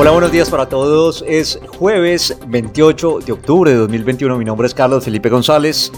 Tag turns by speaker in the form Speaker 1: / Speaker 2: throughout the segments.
Speaker 1: Hola, buenos días para todos. Es jueves 28 de octubre de 2021. Mi nombre es Carlos Felipe González.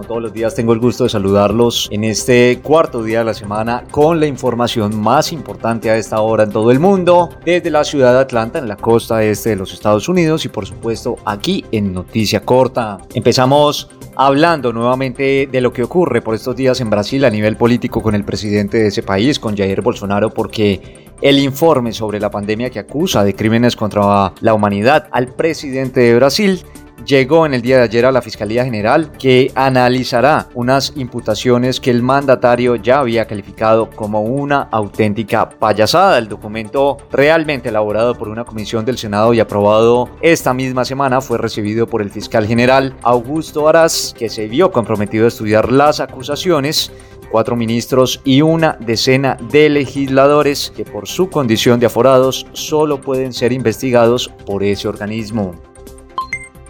Speaker 1: Como todos los días tengo el gusto de saludarlos en este cuarto día de la semana con la información más importante a esta hora en todo el mundo, desde la ciudad de Atlanta, en la costa este de los Estados Unidos y por supuesto aquí en Noticia Corta. Empezamos hablando nuevamente de lo que ocurre por estos días en Brasil a nivel político con el presidente de ese país, con Jair Bolsonaro, porque el informe sobre la pandemia que acusa de crímenes contra la humanidad al presidente de Brasil llegó en el día de ayer a la Fiscalía General que analizará unas imputaciones que el mandatario ya había calificado como una auténtica payasada. El documento realmente elaborado por una comisión del Senado y aprobado esta misma semana fue recibido por el fiscal general Augusto Aras, que se vio comprometido a estudiar las acusaciones cuatro ministros y una decena de legisladores que por su condición de aforados solo pueden ser investigados por ese organismo.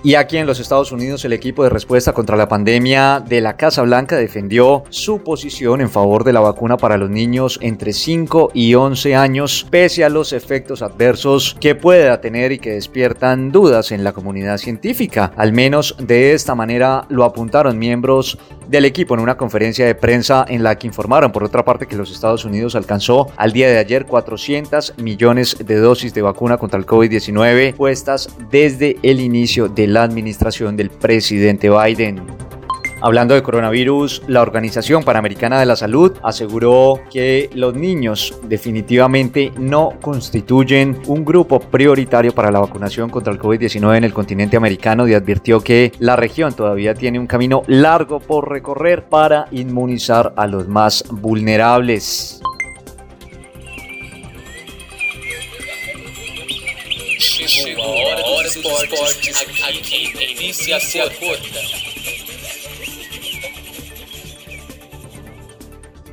Speaker 1: Y aquí en los Estados Unidos el equipo de respuesta contra la pandemia de la Casa Blanca defendió su posición en favor de la vacuna para los niños entre 5 y 11 años, pese a los efectos adversos que pueda tener y que despiertan dudas en la comunidad científica. Al menos de esta manera lo apuntaron miembros del equipo en una conferencia de prensa en la que informaron por otra parte que los Estados Unidos alcanzó al día de ayer 400 millones de dosis de vacuna contra el COVID-19 puestas desde el inicio de la administración del presidente Biden. Hablando de coronavirus, la Organización Panamericana de la Salud aseguró que los niños definitivamente no constituyen un grupo prioritario para la vacunación contra el COVID-19 en el continente americano y advirtió que la región todavía tiene un camino largo por recorrer para inmunizar a los más vulnerables.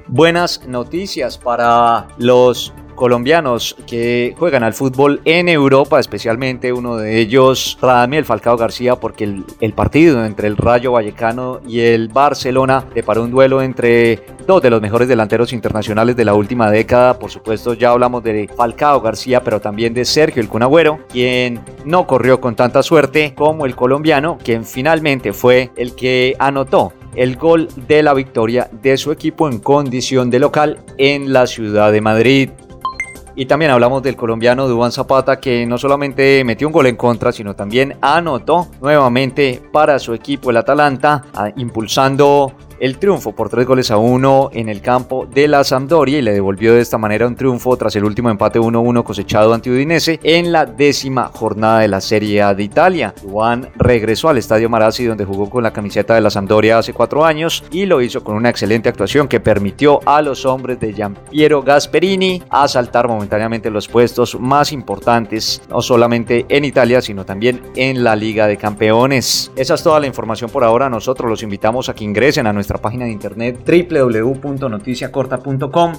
Speaker 1: Buenas noticias para los colombianos que juegan al fútbol en Europa, especialmente uno de ellos, Radamiel Falcao García, porque el, el, partido entre el Rayo Vallecano y el Barcelona preparó un duelo entre dos de los mejores delanteros internacionales de la última década. Por supuesto, ya hablamos de Falcao García, pero también de Sergio El Cunagüero, quien no corrió con tanta suerte como el colombiano, quien finalmente fue el que anotó el gol de la victoria de su equipo en condición de local en la ciudad de Madrid. Y también hablamos del colombiano Dubán Zapata que no solamente metió un gol en contra, sino también anotó nuevamente para su equipo el Atalanta, impulsando el triunfo por tres goles a uno en el campo de la Sampdoria y le devolvió de esta manera un triunfo tras el último empate 1-1 cosechado ante Udinese en la décima jornada de la Serie A de Italia. Juan regresó al Estadio Marazzi donde jugó con la camiseta de la Sampdoria hace cuatro años y lo hizo con una excelente actuación que permitió a los hombres de Giampiero Gasperini asaltar momentáneamente los puestos más importantes, no solamente en Italia, sino también en la Liga de Campeones. Esa es toda la información por ahora. Nosotros los invitamos a que ingresen a nuestra nuestra página de internet www.noticiacorta.com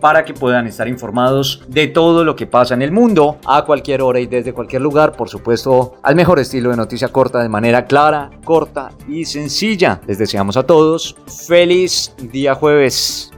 Speaker 1: para que puedan estar informados de todo lo que pasa en el mundo a cualquier hora y desde cualquier lugar, por supuesto, al mejor estilo de noticia corta de manera clara, corta y sencilla. Les deseamos a todos feliz día jueves.